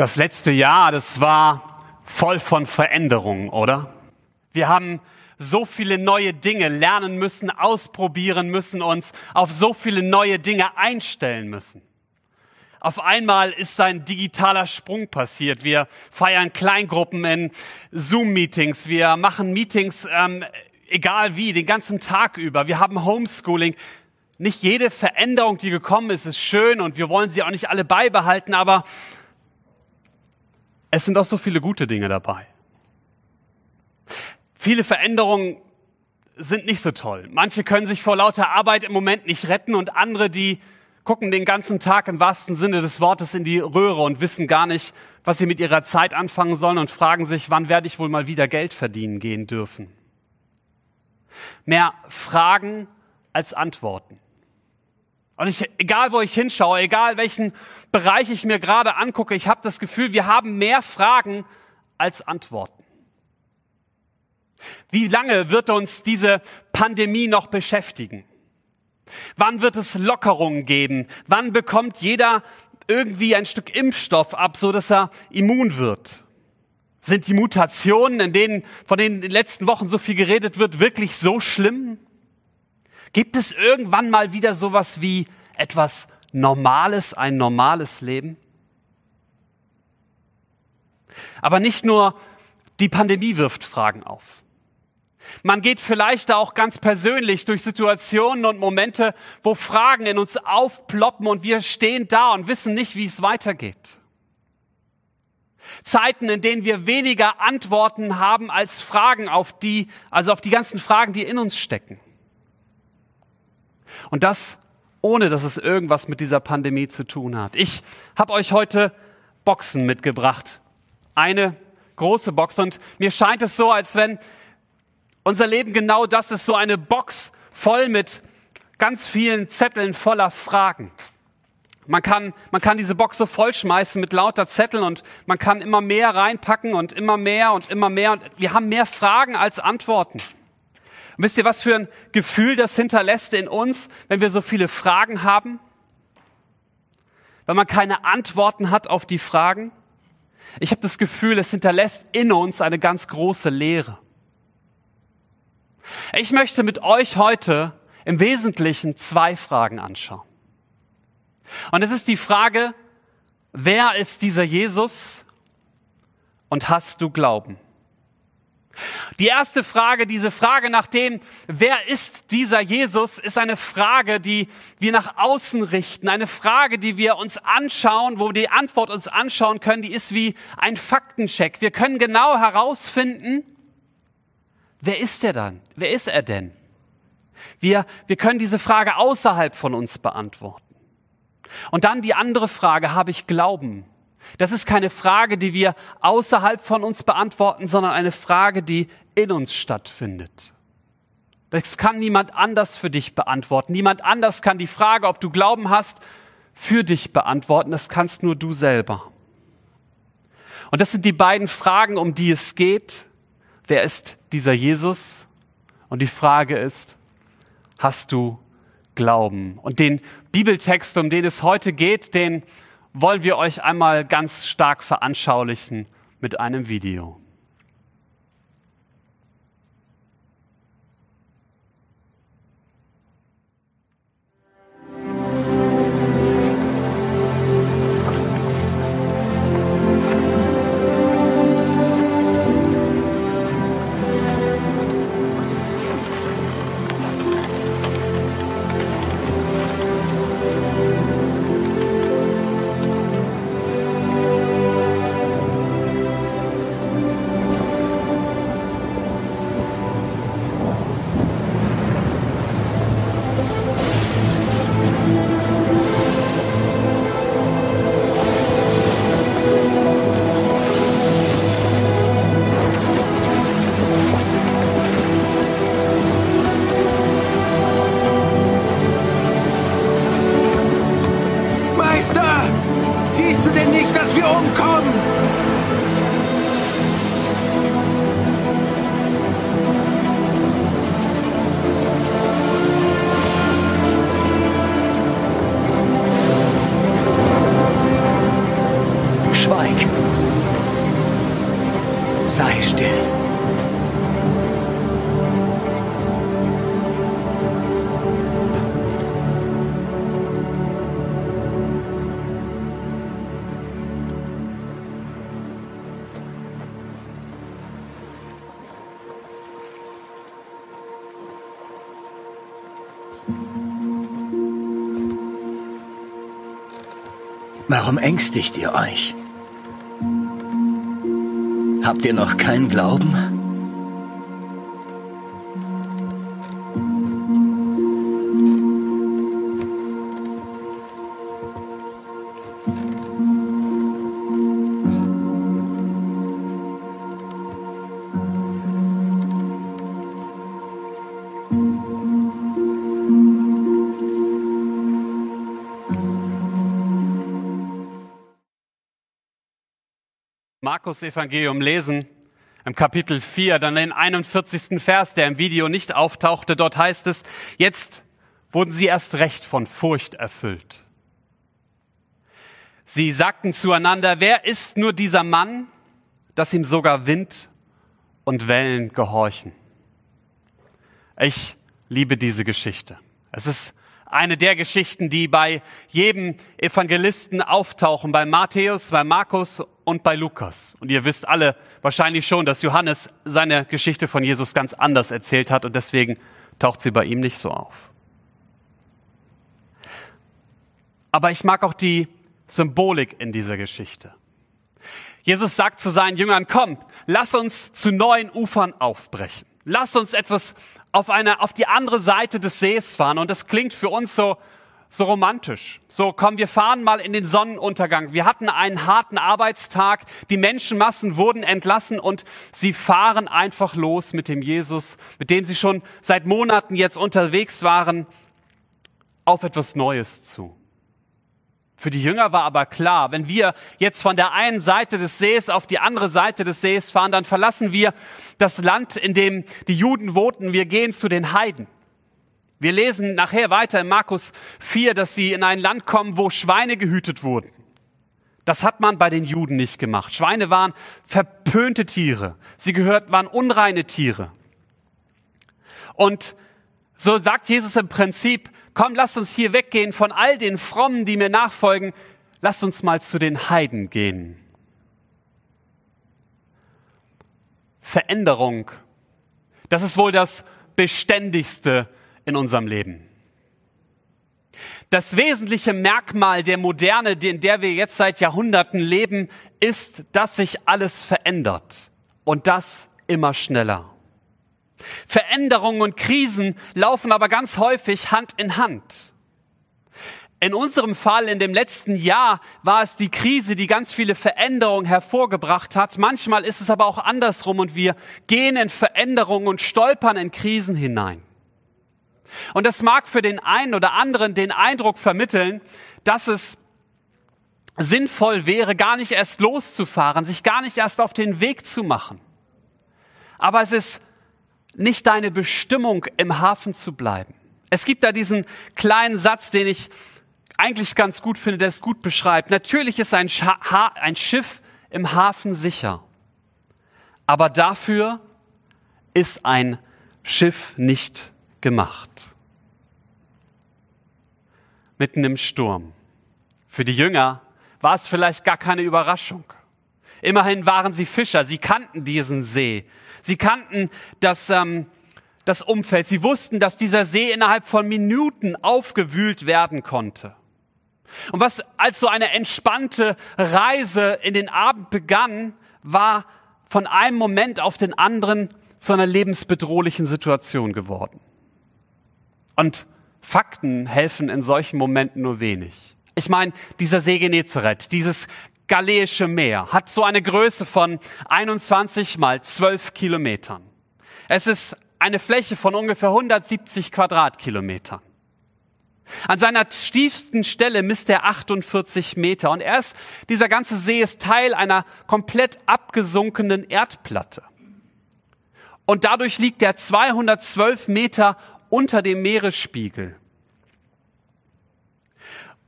Das letzte Jahr, das war voll von Veränderungen, oder? Wir haben so viele neue Dinge lernen müssen, ausprobieren müssen, uns auf so viele neue Dinge einstellen müssen. Auf einmal ist ein digitaler Sprung passiert. Wir feiern Kleingruppen in Zoom-Meetings. Wir machen Meetings, ähm, egal wie, den ganzen Tag über. Wir haben Homeschooling. Nicht jede Veränderung, die gekommen ist, ist schön und wir wollen sie auch nicht alle beibehalten, aber es sind auch so viele gute Dinge dabei. Viele Veränderungen sind nicht so toll. Manche können sich vor lauter Arbeit im Moment nicht retten und andere, die gucken den ganzen Tag im wahrsten Sinne des Wortes in die Röhre und wissen gar nicht, was sie mit ihrer Zeit anfangen sollen und fragen sich, wann werde ich wohl mal wieder Geld verdienen gehen dürfen. Mehr Fragen als Antworten. Und ich, egal wo ich hinschaue, egal welchen Bereich ich mir gerade angucke, ich habe das Gefühl, wir haben mehr Fragen als Antworten. Wie lange wird uns diese Pandemie noch beschäftigen? Wann wird es Lockerungen geben? Wann bekommt jeder irgendwie ein Stück Impfstoff ab, so dass er immun wird? Sind die Mutationen, in denen, von denen in den letzten Wochen so viel geredet wird, wirklich so schlimm? Gibt es irgendwann mal wieder sowas wie etwas Normales, ein normales Leben? Aber nicht nur die Pandemie wirft Fragen auf. Man geht vielleicht auch ganz persönlich durch Situationen und Momente, wo Fragen in uns aufploppen und wir stehen da und wissen nicht, wie es weitergeht. Zeiten, in denen wir weniger Antworten haben als Fragen auf die, also auf die ganzen Fragen, die in uns stecken. Und das ohne, dass es irgendwas mit dieser Pandemie zu tun hat. Ich habe euch heute Boxen mitgebracht. Eine große Box und mir scheint es so, als wenn unser Leben genau das ist, so eine Box voll mit ganz vielen Zetteln voller Fragen. Man kann, man kann diese Box so vollschmeißen mit lauter Zetteln und man kann immer mehr reinpacken und immer mehr und immer mehr. Und wir haben mehr Fragen als Antworten. Und wisst ihr, was für ein Gefühl das hinterlässt in uns, wenn wir so viele Fragen haben? Wenn man keine Antworten hat auf die Fragen? Ich habe das Gefühl, es hinterlässt in uns eine ganz große Leere. Ich möchte mit euch heute im Wesentlichen zwei Fragen anschauen. Und es ist die Frage, wer ist dieser Jesus und hast du Glauben? Die erste Frage, diese Frage nach dem, wer ist dieser Jesus, ist eine Frage, die wir nach außen richten, eine Frage, die wir uns anschauen, wo wir die Antwort uns anschauen können, die ist wie ein Faktencheck. Wir können genau herausfinden, wer ist er dann? Wer ist er denn? Wir, wir können diese Frage außerhalb von uns beantworten. Und dann die andere Frage, habe ich Glauben? Das ist keine Frage, die wir außerhalb von uns beantworten, sondern eine Frage, die in uns stattfindet. Das kann niemand anders für dich beantworten. Niemand anders kann die Frage, ob du Glauben hast, für dich beantworten. Das kannst nur du selber. Und das sind die beiden Fragen, um die es geht. Wer ist dieser Jesus? Und die Frage ist, hast du Glauben? Und den Bibeltext, um den es heute geht, den wollen wir euch einmal ganz stark veranschaulichen mit einem Video. Warum ängstigt ihr euch? Habt ihr noch keinen Glauben? Markus Evangelium lesen, im Kapitel 4, dann den 41. Vers, der im Video nicht auftauchte, dort heißt es, jetzt wurden sie erst recht von Furcht erfüllt. Sie sagten zueinander, wer ist nur dieser Mann, dass ihm sogar Wind und Wellen gehorchen? Ich liebe diese Geschichte. Es ist eine der Geschichten, die bei jedem Evangelisten auftauchen, bei Matthäus, bei Markus und bei Lukas. Und ihr wisst alle wahrscheinlich schon, dass Johannes seine Geschichte von Jesus ganz anders erzählt hat und deswegen taucht sie bei ihm nicht so auf. Aber ich mag auch die Symbolik in dieser Geschichte. Jesus sagt zu seinen Jüngern, komm, lass uns zu neuen Ufern aufbrechen. Lass uns etwas auf eine, auf die andere Seite des Sees fahren. Und das klingt für uns so, so romantisch. So, komm, wir fahren mal in den Sonnenuntergang. Wir hatten einen harten Arbeitstag. Die Menschenmassen wurden entlassen und sie fahren einfach los mit dem Jesus, mit dem sie schon seit Monaten jetzt unterwegs waren, auf etwas Neues zu. Für die Jünger war aber klar, wenn wir jetzt von der einen Seite des Sees auf die andere Seite des Sees fahren, dann verlassen wir das Land, in dem die Juden wohnten. Wir gehen zu den Heiden. Wir lesen nachher weiter in Markus 4, dass sie in ein Land kommen, wo Schweine gehütet wurden. Das hat man bei den Juden nicht gemacht. Schweine waren verpönte Tiere. Sie gehört, waren unreine Tiere. Und so sagt Jesus im Prinzip, komm, lasst uns hier weggehen von all den Frommen, die mir nachfolgen, lasst uns mal zu den Heiden gehen. Veränderung, das ist wohl das Beständigste in unserem Leben. Das wesentliche Merkmal der Moderne, in der wir jetzt seit Jahrhunderten leben, ist, dass sich alles verändert und das immer schneller. Veränderungen und Krisen laufen aber ganz häufig Hand in Hand. In unserem Fall in dem letzten Jahr war es die Krise, die ganz viele Veränderungen hervorgebracht hat. Manchmal ist es aber auch andersrum und wir gehen in Veränderungen und stolpern in Krisen hinein. Und das mag für den einen oder anderen den Eindruck vermitteln, dass es sinnvoll wäre, gar nicht erst loszufahren, sich gar nicht erst auf den Weg zu machen. Aber es ist nicht deine Bestimmung, im Hafen zu bleiben. Es gibt da diesen kleinen Satz, den ich eigentlich ganz gut finde, der es gut beschreibt. Natürlich ist ein, Scha ein Schiff im Hafen sicher, aber dafür ist ein Schiff nicht gemacht. Mitten im Sturm. Für die Jünger war es vielleicht gar keine Überraschung. Immerhin waren sie Fischer, sie kannten diesen See, sie kannten das, ähm, das Umfeld, sie wussten, dass dieser See innerhalb von Minuten aufgewühlt werden konnte. Und was als so eine entspannte Reise in den Abend begann, war von einem Moment auf den anderen zu einer lebensbedrohlichen Situation geworden. Und Fakten helfen in solchen Momenten nur wenig. Ich meine, dieser See Genezareth, dieses Galiläische Meer hat so eine Größe von 21 mal 12 Kilometern. Es ist eine Fläche von ungefähr 170 Quadratkilometern. An seiner tiefsten Stelle misst er 48 Meter und erst dieser ganze See ist Teil einer komplett abgesunkenen Erdplatte. Und dadurch liegt er 212 Meter unter dem Meeresspiegel.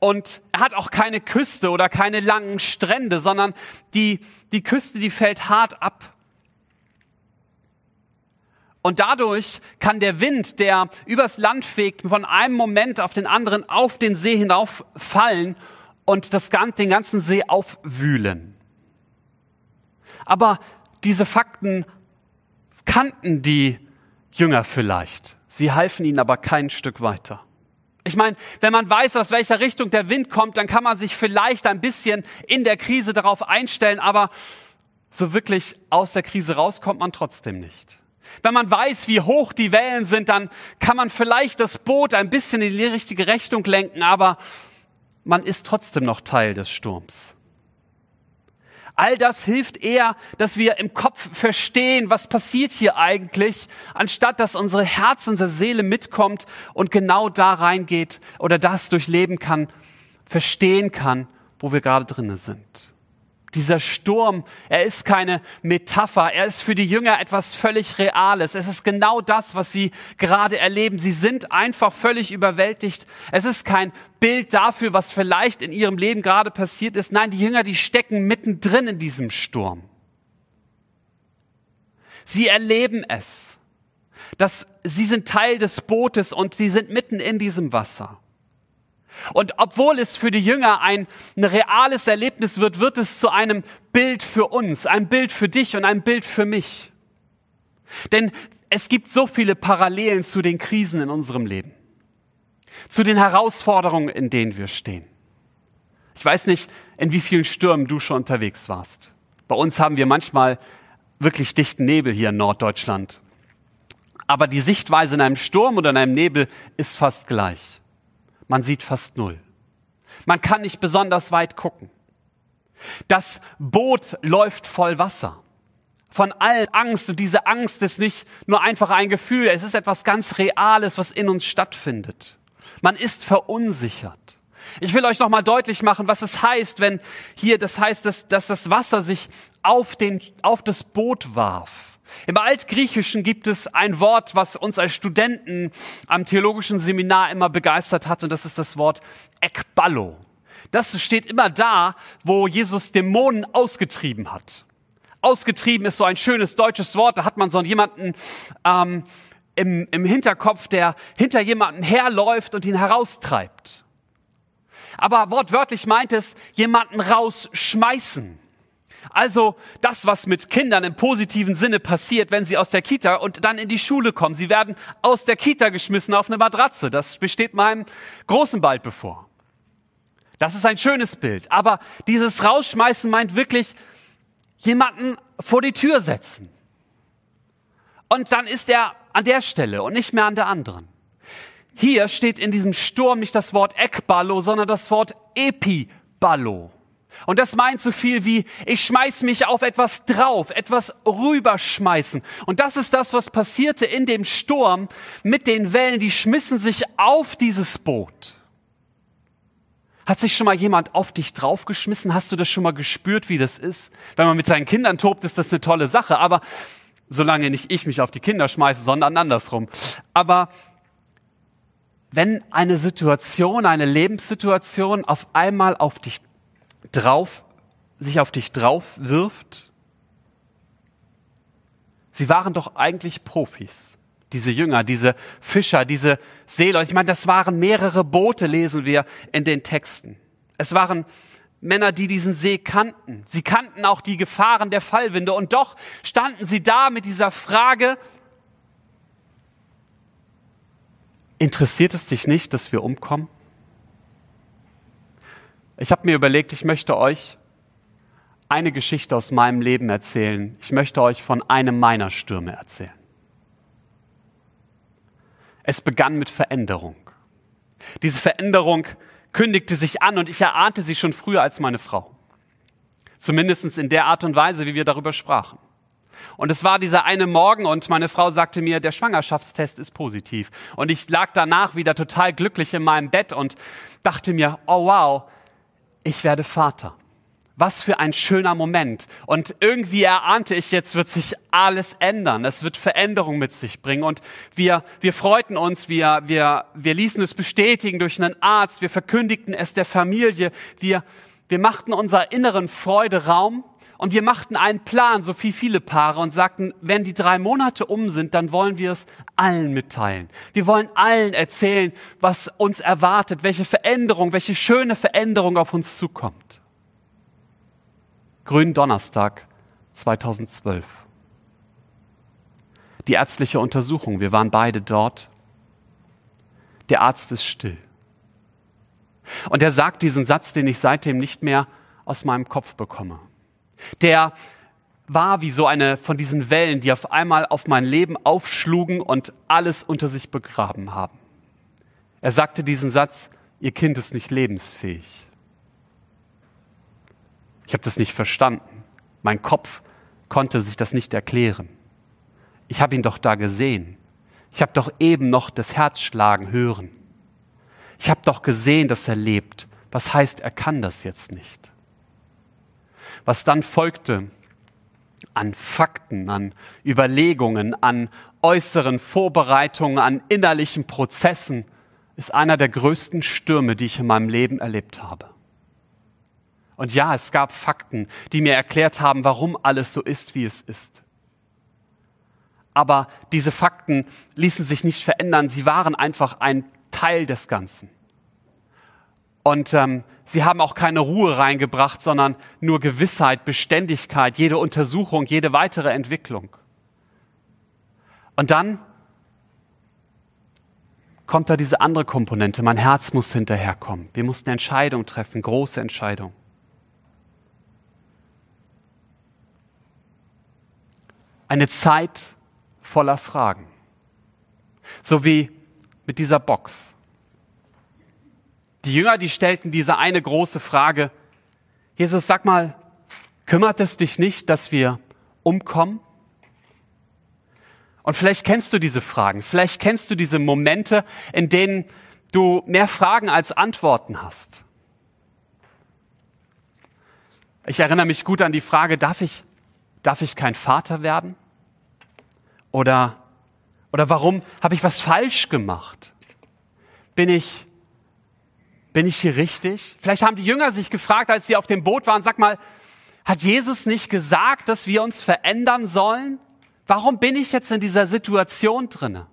Und er hat auch keine Küste oder keine langen Strände, sondern die, die Küste, die fällt hart ab. Und dadurch kann der Wind, der übers Land fegt, von einem Moment auf den anderen auf den See hinauf fallen und das, den ganzen See aufwühlen. Aber diese Fakten kannten die Jünger vielleicht. Sie halfen ihnen aber kein Stück weiter. Ich meine, wenn man weiß, aus welcher Richtung der Wind kommt, dann kann man sich vielleicht ein bisschen in der Krise darauf einstellen, aber so wirklich aus der Krise rauskommt man trotzdem nicht. Wenn man weiß, wie hoch die Wellen sind, dann kann man vielleicht das Boot ein bisschen in die richtige Richtung lenken, aber man ist trotzdem noch Teil des Sturms. All das hilft eher, dass wir im Kopf verstehen, was passiert hier eigentlich, anstatt dass unsere Herz, unsere Seele mitkommt und genau da reingeht oder das durchleben kann, verstehen kann, wo wir gerade drinnen sind. Dieser Sturm, er ist keine Metapher, er ist für die Jünger etwas völlig Reales. Es ist genau das, was sie gerade erleben. Sie sind einfach völlig überwältigt. Es ist kein Bild dafür, was vielleicht in ihrem Leben gerade passiert ist. Nein, die Jünger, die stecken mittendrin in diesem Sturm. Sie erleben es, dass sie sind Teil des Bootes und sie sind mitten in diesem Wasser. Und obwohl es für die Jünger ein, ein reales Erlebnis wird, wird es zu einem Bild für uns, ein Bild für dich und ein Bild für mich. Denn es gibt so viele Parallelen zu den Krisen in unserem Leben, zu den Herausforderungen, in denen wir stehen. Ich weiß nicht, in wie vielen Stürmen du schon unterwegs warst. Bei uns haben wir manchmal wirklich dichten Nebel hier in Norddeutschland. Aber die Sichtweise in einem Sturm oder in einem Nebel ist fast gleich. Man sieht fast null. Man kann nicht besonders weit gucken. Das Boot läuft voll Wasser. Von all Angst und diese Angst ist nicht nur einfach ein Gefühl, es ist etwas ganz Reales, was in uns stattfindet. Man ist verunsichert. Ich will euch noch mal deutlich machen, was es heißt, wenn hier das heißt, dass, dass das Wasser sich auf, den, auf das Boot warf. Im Altgriechischen gibt es ein Wort, was uns als Studenten am theologischen Seminar immer begeistert hat, und das ist das Wort Ekballo. Das steht immer da, wo Jesus Dämonen ausgetrieben hat. Ausgetrieben ist so ein schönes deutsches Wort, da hat man so jemanden ähm, im, im Hinterkopf, der hinter jemanden herläuft und ihn heraustreibt. Aber wortwörtlich meint es, jemanden rausschmeißen. Also das, was mit Kindern im positiven Sinne passiert, wenn sie aus der Kita und dann in die Schule kommen. Sie werden aus der Kita geschmissen auf eine Matratze. Das besteht meinem Großen bald bevor. Das ist ein schönes Bild. Aber dieses Rausschmeißen meint wirklich jemanden vor die Tür setzen. Und dann ist er an der Stelle und nicht mehr an der anderen. Hier steht in diesem Sturm nicht das Wort Ekballo, sondern das Wort Epiballo. Und das meint so viel wie, ich schmeiß mich auf etwas drauf, etwas rüberschmeißen. Und das ist das, was passierte in dem Sturm mit den Wellen, die schmissen sich auf dieses Boot. Hat sich schon mal jemand auf dich draufgeschmissen? Hast du das schon mal gespürt, wie das ist? Wenn man mit seinen Kindern tobt, ist das eine tolle Sache. Aber solange nicht ich mich auf die Kinder schmeiße, sondern andersrum. Aber wenn eine Situation, eine Lebenssituation auf einmal auf dich drauf, sich auf dich drauf wirft? Sie waren doch eigentlich Profis. Diese Jünger, diese Fischer, diese Seeleute. Ich meine, das waren mehrere Boote, lesen wir in den Texten. Es waren Männer, die diesen See kannten. Sie kannten auch die Gefahren der Fallwinde. Und doch standen sie da mit dieser Frage, interessiert es dich nicht, dass wir umkommen? Ich habe mir überlegt, ich möchte euch eine Geschichte aus meinem Leben erzählen. Ich möchte euch von einem meiner Stürme erzählen. Es begann mit Veränderung. Diese Veränderung kündigte sich an und ich erahnte sie schon früher als meine Frau. Zumindest in der Art und Weise, wie wir darüber sprachen. Und es war dieser eine Morgen und meine Frau sagte mir, der Schwangerschaftstest ist positiv. Und ich lag danach wieder total glücklich in meinem Bett und dachte mir, oh wow, ich werde Vater. Was für ein schöner Moment. Und irgendwie erahnte ich, jetzt wird sich alles ändern. Es wird Veränderung mit sich bringen. Und wir, wir freuten uns, wir, wir, wir ließen es bestätigen durch einen Arzt, wir verkündigten es der Familie, wir, wir machten unserer inneren Freude Raum und wir machten einen Plan, so wie viele Paare, und sagten, wenn die drei Monate um sind, dann wollen wir es allen mitteilen. Wir wollen allen erzählen, was uns erwartet, welche Veränderung, welche schöne Veränderung auf uns zukommt. Gründonnerstag 2012. Die ärztliche Untersuchung, wir waren beide dort. Der Arzt ist still. Und er sagt diesen Satz, den ich seitdem nicht mehr aus meinem Kopf bekomme. Der war wie so eine von diesen Wellen, die auf einmal auf mein Leben aufschlugen und alles unter sich begraben haben. Er sagte diesen Satz, Ihr Kind ist nicht lebensfähig. Ich habe das nicht verstanden. Mein Kopf konnte sich das nicht erklären. Ich habe ihn doch da gesehen. Ich habe doch eben noch das Herz schlagen hören. Ich habe doch gesehen, dass er lebt. Was heißt, er kann das jetzt nicht? Was dann folgte an Fakten, an Überlegungen, an äußeren Vorbereitungen, an innerlichen Prozessen, ist einer der größten Stürme, die ich in meinem Leben erlebt habe. Und ja, es gab Fakten, die mir erklärt haben, warum alles so ist, wie es ist. Aber diese Fakten ließen sich nicht verändern. Sie waren einfach ein Teil des Ganzen. Und ähm, sie haben auch keine Ruhe reingebracht, sondern nur Gewissheit, Beständigkeit, jede Untersuchung, jede weitere Entwicklung. Und dann kommt da diese andere Komponente. Mein Herz muss hinterherkommen. Wir mussten Entscheidungen treffen, große Entscheidungen. Eine Zeit voller Fragen. So wie mit dieser Box. Die Jünger, die stellten diese eine große Frage, Jesus, sag mal, kümmert es dich nicht, dass wir umkommen? Und vielleicht kennst du diese Fragen, vielleicht kennst du diese Momente, in denen du mehr Fragen als Antworten hast. Ich erinnere mich gut an die Frage, darf ich, darf ich kein Vater werden? Oder, oder warum habe ich was falsch gemacht? Bin ich, bin ich hier richtig? Vielleicht haben die Jünger sich gefragt, als sie auf dem Boot waren, sag mal, hat Jesus nicht gesagt, dass wir uns verändern sollen? Warum bin ich jetzt in dieser Situation drinne?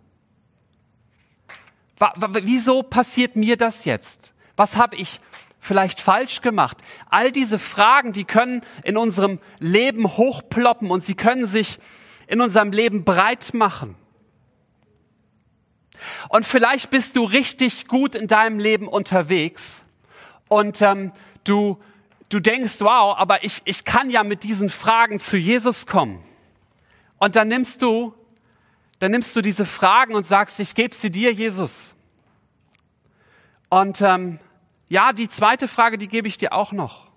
Wieso passiert mir das jetzt? Was habe ich vielleicht falsch gemacht? All diese Fragen, die können in unserem Leben hochploppen und sie können sich in unserem Leben breit machen. Und vielleicht bist du richtig gut in deinem Leben unterwegs und ähm, du, du denkst, wow, aber ich, ich kann ja mit diesen Fragen zu Jesus kommen. Und dann nimmst du, dann nimmst du diese Fragen und sagst, ich gebe sie dir, Jesus. Und ähm, ja, die zweite Frage, die gebe ich dir auch noch.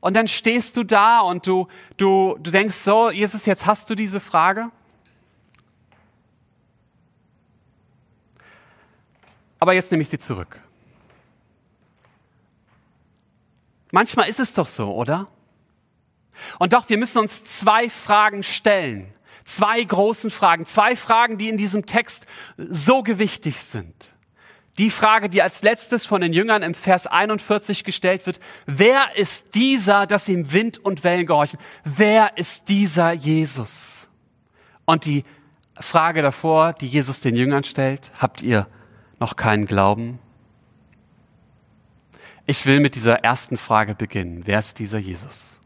Und dann stehst du da und du, du, du denkst so, Jesus, jetzt hast du diese Frage. Aber jetzt nehme ich sie zurück. Manchmal ist es doch so, oder? Und doch, wir müssen uns zwei Fragen stellen. Zwei großen Fragen. Zwei Fragen, die in diesem Text so gewichtig sind. Die Frage, die als letztes von den Jüngern im Vers 41 gestellt wird. Wer ist dieser, dass ihm Wind und Wellen gehorchen? Wer ist dieser Jesus? Und die Frage davor, die Jesus den Jüngern stellt, habt ihr noch keinen Glauben? Ich will mit dieser ersten Frage beginnen. Wer ist dieser Jesus?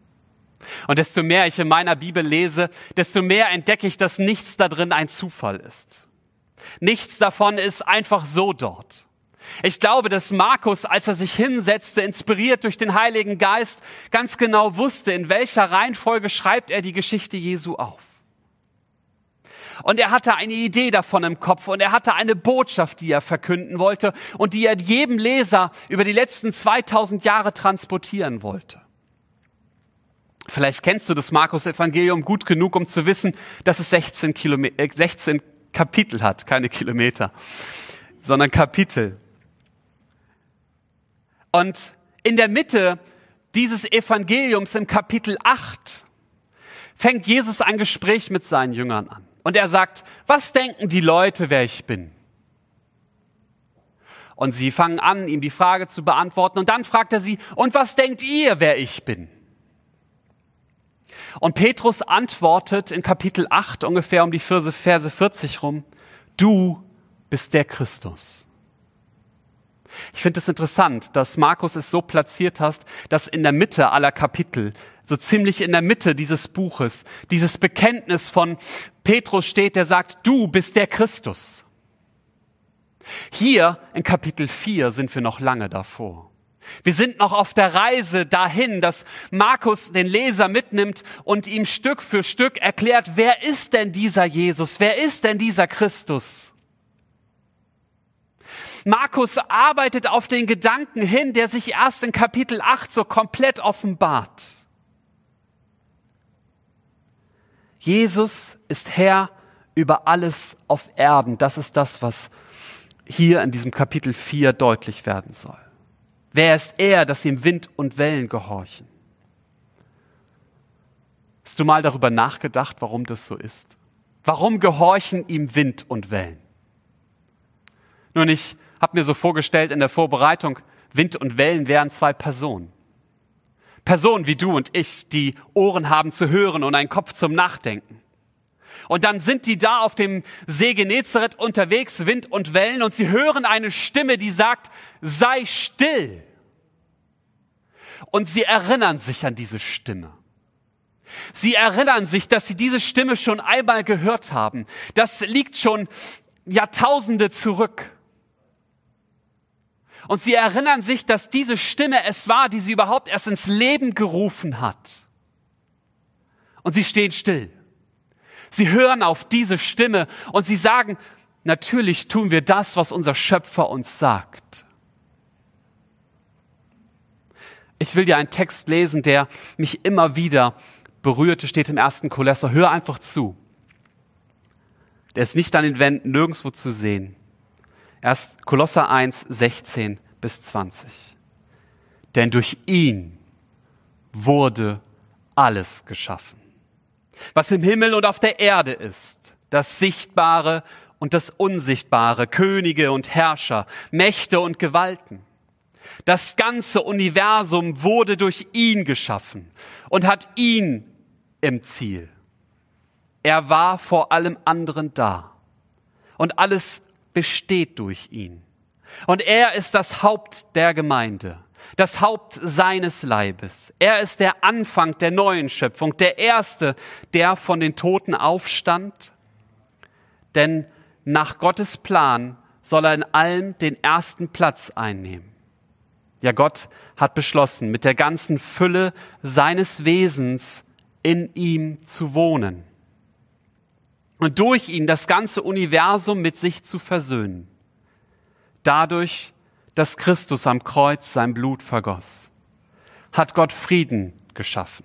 Und desto mehr ich in meiner Bibel lese, desto mehr entdecke ich, dass nichts da drin ein Zufall ist. Nichts davon ist einfach so dort. Ich glaube, dass Markus, als er sich hinsetzte, inspiriert durch den Heiligen Geist, ganz genau wusste, in welcher Reihenfolge schreibt er die Geschichte Jesu auf. Und er hatte eine Idee davon im Kopf und er hatte eine Botschaft, die er verkünden wollte und die er jedem Leser über die letzten 2000 Jahre transportieren wollte. Vielleicht kennst du das Markus-Evangelium gut genug, um zu wissen, dass es 16, Kilometer, 16 Kapitel hat, keine Kilometer, sondern Kapitel. Und in der Mitte dieses Evangeliums im Kapitel 8 fängt Jesus ein Gespräch mit seinen Jüngern an. Und er sagt, was denken die Leute, wer ich bin? Und sie fangen an, ihm die Frage zu beantworten. Und dann fragt er sie, und was denkt ihr, wer ich bin? Und Petrus antwortet in Kapitel 8 ungefähr um die Verse, Verse 40 rum, du bist der Christus. Ich finde es interessant, dass Markus es so platziert hast, dass in der Mitte aller Kapitel, so ziemlich in der Mitte dieses Buches, dieses Bekenntnis von Petrus steht, der sagt, du bist der Christus. Hier in Kapitel 4 sind wir noch lange davor. Wir sind noch auf der Reise dahin, dass Markus den Leser mitnimmt und ihm Stück für Stück erklärt, wer ist denn dieser Jesus? Wer ist denn dieser Christus? Markus arbeitet auf den Gedanken hin, der sich erst in Kapitel 8 so komplett offenbart. Jesus ist Herr über alles auf Erden. Das ist das, was hier in diesem Kapitel 4 deutlich werden soll. Wer ist er, dass ihm Wind und Wellen gehorchen? Hast du mal darüber nachgedacht, warum das so ist? Warum gehorchen ihm Wind und Wellen? Nun, ich habe mir so vorgestellt in der Vorbereitung, Wind und Wellen wären zwei Personen. Personen wie du und ich, die Ohren haben zu hören und einen Kopf zum Nachdenken. Und dann sind die da auf dem See Genezareth unterwegs, Wind und Wellen, und sie hören eine Stimme, die sagt, sei still. Und sie erinnern sich an diese Stimme. Sie erinnern sich, dass sie diese Stimme schon einmal gehört haben. Das liegt schon Jahrtausende zurück. Und sie erinnern sich, dass diese Stimme es war, die sie überhaupt erst ins Leben gerufen hat. Und sie stehen still. Sie hören auf diese Stimme und sie sagen, natürlich tun wir das, was unser Schöpfer uns sagt. Ich will dir einen Text lesen, der mich immer wieder berührte, steht im ersten Kolosser. Hör einfach zu. Der ist nicht an den Wänden nirgendwo zu sehen. Erst Kolosser 1, 16 bis 20. Denn durch ihn wurde alles geschaffen was im Himmel und auf der Erde ist, das Sichtbare und das Unsichtbare, Könige und Herrscher, Mächte und Gewalten. Das ganze Universum wurde durch ihn geschaffen und hat ihn im Ziel. Er war vor allem anderen da und alles besteht durch ihn. Und er ist das Haupt der Gemeinde das Haupt seines Leibes. Er ist der Anfang der neuen Schöpfung, der Erste, der von den Toten aufstand. Denn nach Gottes Plan soll er in allem den ersten Platz einnehmen. Ja, Gott hat beschlossen, mit der ganzen Fülle seines Wesens in ihm zu wohnen und durch ihn das ganze Universum mit sich zu versöhnen. Dadurch, dass Christus am Kreuz sein Blut vergoss, hat Gott Frieden geschaffen.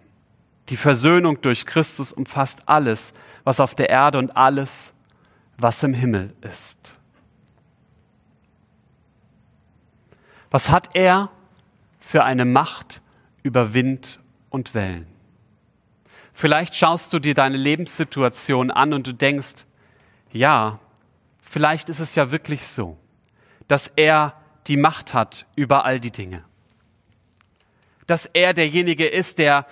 Die Versöhnung durch Christus umfasst alles, was auf der Erde und alles, was im Himmel ist. Was hat er für eine Macht über Wind und Wellen? Vielleicht schaust du dir deine Lebenssituation an und du denkst, ja, vielleicht ist es ja wirklich so, dass er die Macht hat über all die Dinge. Dass er derjenige ist, der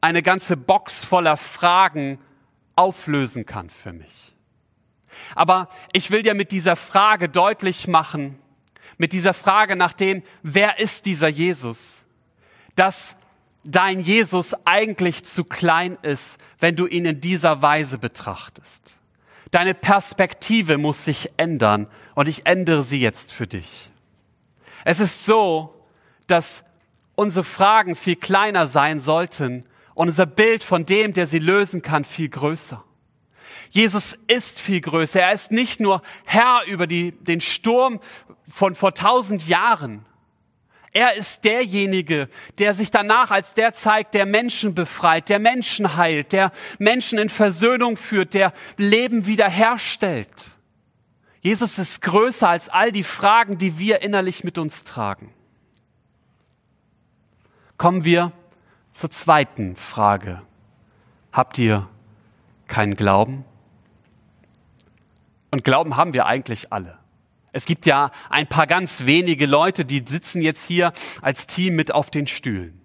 eine ganze Box voller Fragen auflösen kann für mich. Aber ich will dir mit dieser Frage deutlich machen, mit dieser Frage nach dem, wer ist dieser Jesus, dass dein Jesus eigentlich zu klein ist, wenn du ihn in dieser Weise betrachtest. Deine Perspektive muss sich ändern und ich ändere sie jetzt für dich. Es ist so, dass unsere Fragen viel kleiner sein sollten und unser Bild von dem, der sie lösen kann, viel größer. Jesus ist viel größer. Er ist nicht nur Herr über die, den Sturm von vor tausend Jahren. Er ist derjenige, der sich danach als der zeigt, der Menschen befreit, der Menschen heilt, der Menschen in Versöhnung führt, der Leben wiederherstellt. Jesus ist größer als all die Fragen, die wir innerlich mit uns tragen. kommen wir zur zweiten Frage. Habt ihr keinen Glauben? Und Glauben haben wir eigentlich alle. Es gibt ja ein paar ganz wenige Leute, die sitzen jetzt hier als Team mit auf den Stühlen.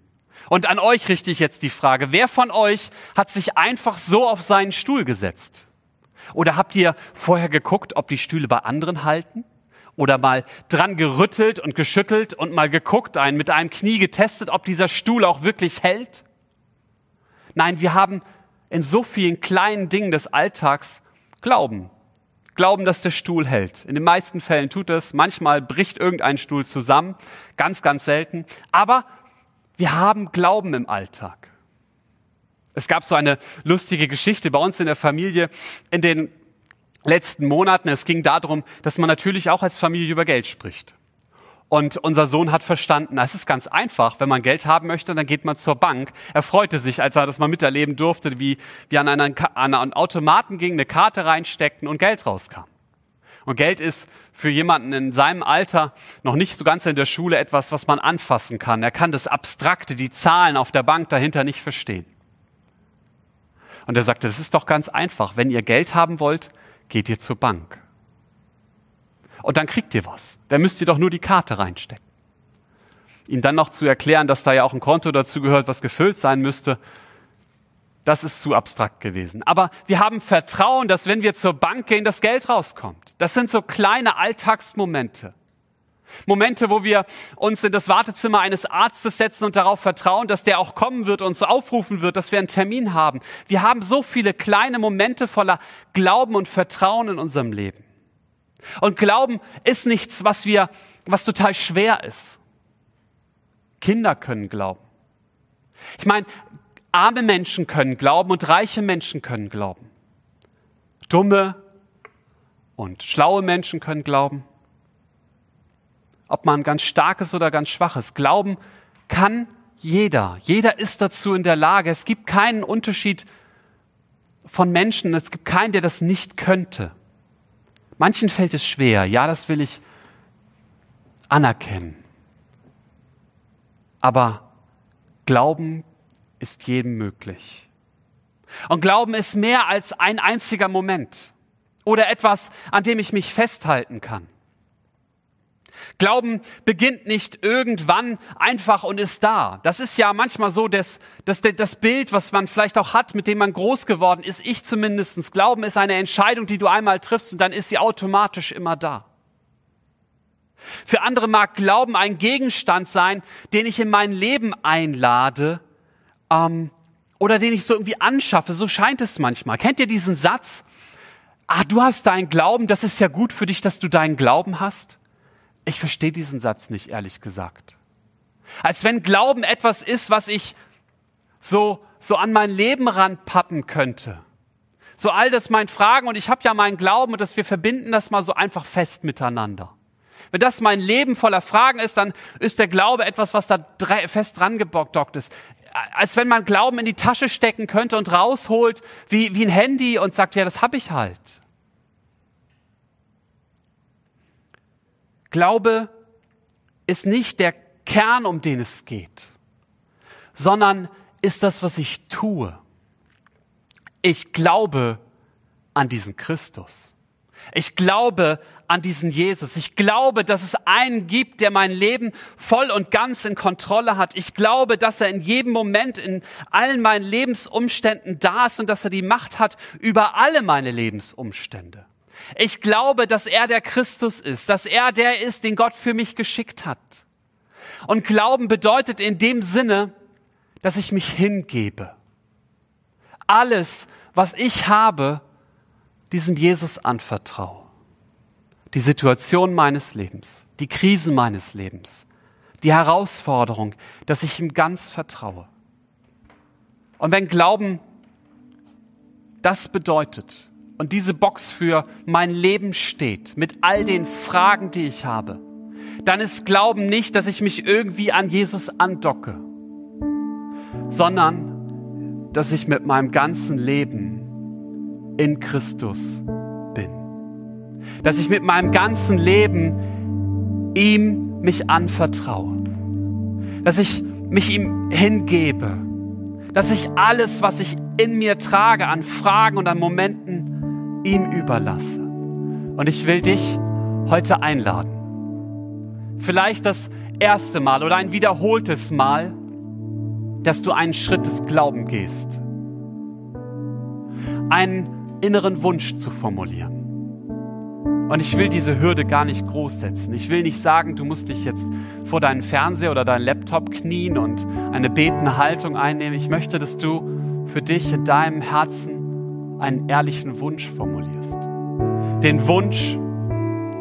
Und an euch richte ich jetzt die Frage, wer von euch hat sich einfach so auf seinen Stuhl gesetzt? Oder habt ihr vorher geguckt, ob die Stühle bei anderen halten? Oder mal dran gerüttelt und geschüttelt und mal geguckt, einen mit einem Knie getestet, ob dieser Stuhl auch wirklich hält? Nein, wir haben in so vielen kleinen Dingen des Alltags Glauben. Glauben, dass der Stuhl hält. In den meisten Fällen tut es. Manchmal bricht irgendein Stuhl zusammen. Ganz, ganz selten. Aber wir haben Glauben im Alltag. Es gab so eine lustige Geschichte bei uns in der Familie in den letzten Monaten. Es ging darum, dass man natürlich auch als Familie über Geld spricht. Und unser Sohn hat verstanden, es ist ganz einfach, wenn man Geld haben möchte, dann geht man zur Bank. Er freute sich, als er das mal miterleben durfte, wie wir an einen, an einen Automaten gingen, eine Karte reinsteckten und Geld rauskam. Und Geld ist für jemanden in seinem Alter noch nicht so ganz in der Schule etwas, was man anfassen kann. Er kann das Abstrakte, die Zahlen auf der Bank dahinter nicht verstehen. Und er sagte, das ist doch ganz einfach. Wenn ihr Geld haben wollt, geht ihr zur Bank. Und dann kriegt ihr was. Da müsst ihr doch nur die Karte reinstecken. Ihm dann noch zu erklären, dass da ja auch ein Konto dazu gehört, was gefüllt sein müsste, das ist zu abstrakt gewesen. Aber wir haben Vertrauen, dass wenn wir zur Bank gehen, das Geld rauskommt. Das sind so kleine Alltagsmomente. Momente, wo wir uns in das Wartezimmer eines Arztes setzen und darauf vertrauen, dass der auch kommen wird und uns aufrufen wird, dass wir einen Termin haben. Wir haben so viele kleine Momente voller Glauben und Vertrauen in unserem Leben. Und Glauben ist nichts, was wir, was total schwer ist. Kinder können glauben. Ich meine, arme Menschen können glauben und reiche Menschen können glauben. Dumme und schlaue Menschen können glauben ob man ganz starkes oder ganz schwaches. Glauben kann jeder. Jeder ist dazu in der Lage. Es gibt keinen Unterschied von Menschen. Es gibt keinen, der das nicht könnte. Manchen fällt es schwer. Ja, das will ich anerkennen. Aber Glauben ist jedem möglich. Und Glauben ist mehr als ein einziger Moment oder etwas, an dem ich mich festhalten kann. Glauben beginnt nicht irgendwann einfach und ist da. Das ist ja manchmal so das, das, das Bild, was man vielleicht auch hat, mit dem man groß geworden ist. Ich zumindestens. Glauben ist eine Entscheidung, die du einmal triffst und dann ist sie automatisch immer da. Für andere mag Glauben ein Gegenstand sein, den ich in mein Leben einlade ähm, oder den ich so irgendwie anschaffe. So scheint es manchmal. Kennt ihr diesen Satz? Ah, du hast deinen Glauben, das ist ja gut für dich, dass du deinen Glauben hast. Ich verstehe diesen Satz nicht, ehrlich gesagt. Als wenn Glauben etwas ist, was ich so, so an mein Leben ranpappen könnte. So all das mein Fragen und ich habe ja meinen Glauben und dass wir verbinden das mal so einfach fest miteinander. Wenn das mein Leben voller Fragen ist, dann ist der Glaube etwas, was da fest dran gebockt ist. Als wenn man Glauben in die Tasche stecken könnte und rausholt wie, wie ein Handy und sagt, ja, das habe ich halt. Glaube ist nicht der Kern, um den es geht, sondern ist das, was ich tue. Ich glaube an diesen Christus. Ich glaube an diesen Jesus. Ich glaube, dass es einen gibt, der mein Leben voll und ganz in Kontrolle hat. Ich glaube, dass er in jedem Moment in allen meinen Lebensumständen da ist und dass er die Macht hat über alle meine Lebensumstände. Ich glaube, dass er der Christus ist, dass er der ist, den Gott für mich geschickt hat. Und Glauben bedeutet in dem Sinne, dass ich mich hingebe. Alles, was ich habe, diesem Jesus anvertraue. Die Situation meines Lebens, die Krisen meines Lebens, die Herausforderung, dass ich ihm ganz vertraue. Und wenn Glauben das bedeutet, und diese Box für mein Leben steht, mit all den Fragen, die ich habe, dann ist Glauben nicht, dass ich mich irgendwie an Jesus andocke, sondern dass ich mit meinem ganzen Leben in Christus bin. Dass ich mit meinem ganzen Leben ihm mich anvertraue. Dass ich mich ihm hingebe, dass ich alles, was ich in mir trage, an Fragen und an Momenten ihm überlasse. Und ich will dich heute einladen. Vielleicht das erste Mal oder ein wiederholtes Mal, dass du einen Schritt des Glaubens gehst. Einen inneren Wunsch zu formulieren. Und ich will diese Hürde gar nicht groß setzen. Ich will nicht sagen, du musst dich jetzt vor deinen Fernseher oder deinen Laptop knien und eine betende Haltung einnehmen. Ich möchte, dass du für dich in deinem Herzen einen ehrlichen Wunsch formulierst. Den Wunsch,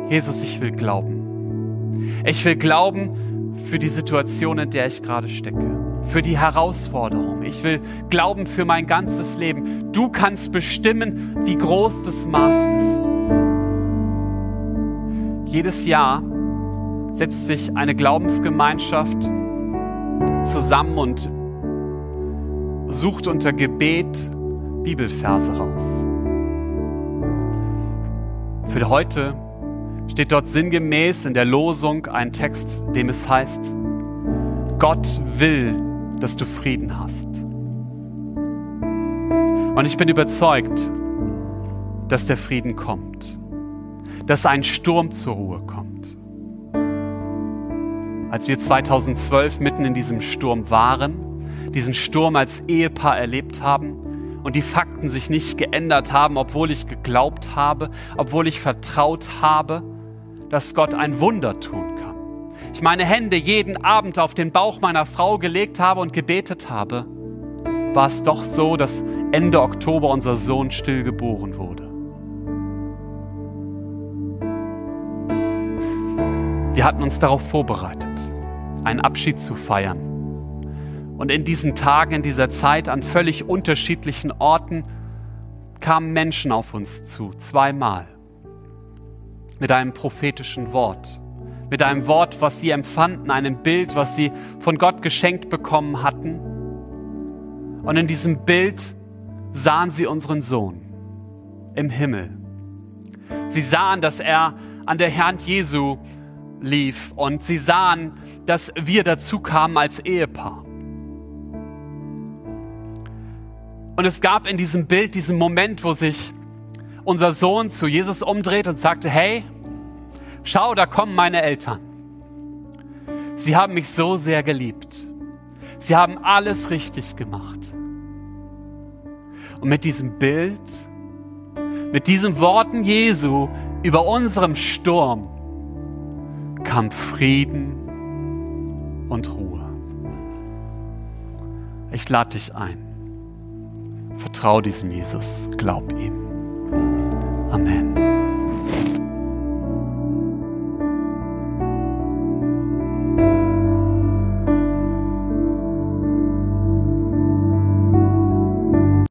Jesus, ich will glauben. Ich will glauben für die Situation, in der ich gerade stecke, für die Herausforderung. Ich will glauben für mein ganzes Leben. Du kannst bestimmen, wie groß das Maß ist. Jedes Jahr setzt sich eine Glaubensgemeinschaft zusammen und sucht unter Gebet Bibelverse raus. Für heute steht dort sinngemäß in der Losung ein Text, dem es heißt, Gott will, dass du Frieden hast. Und ich bin überzeugt, dass der Frieden kommt, dass ein Sturm zur Ruhe kommt. Als wir 2012 mitten in diesem Sturm waren, diesen Sturm als Ehepaar erlebt haben, und die Fakten sich nicht geändert haben, obwohl ich geglaubt habe, obwohl ich vertraut habe, dass Gott ein Wunder tun kann. Ich meine Hände jeden Abend auf den Bauch meiner Frau gelegt habe und gebetet habe, war es doch so, dass Ende Oktober unser Sohn stillgeboren wurde. Wir hatten uns darauf vorbereitet, einen Abschied zu feiern und in diesen Tagen, in dieser Zeit an völlig unterschiedlichen Orten kamen Menschen auf uns zu, zweimal, mit einem prophetischen Wort, mit einem Wort, was sie empfanden, einem Bild, was sie von Gott geschenkt bekommen hatten. Und in diesem Bild sahen sie unseren Sohn im Himmel. Sie sahen, dass er an der Hand Jesu lief und sie sahen, dass wir dazu kamen als Ehepaar. Und es gab in diesem Bild diesen Moment, wo sich unser Sohn zu Jesus umdreht und sagte, hey, schau, da kommen meine Eltern. Sie haben mich so sehr geliebt. Sie haben alles richtig gemacht. Und mit diesem Bild, mit diesen Worten Jesu über unserem Sturm kam Frieden und Ruhe. Ich lade dich ein. Vertrau diesem Jesus, glaub ihm. Amen.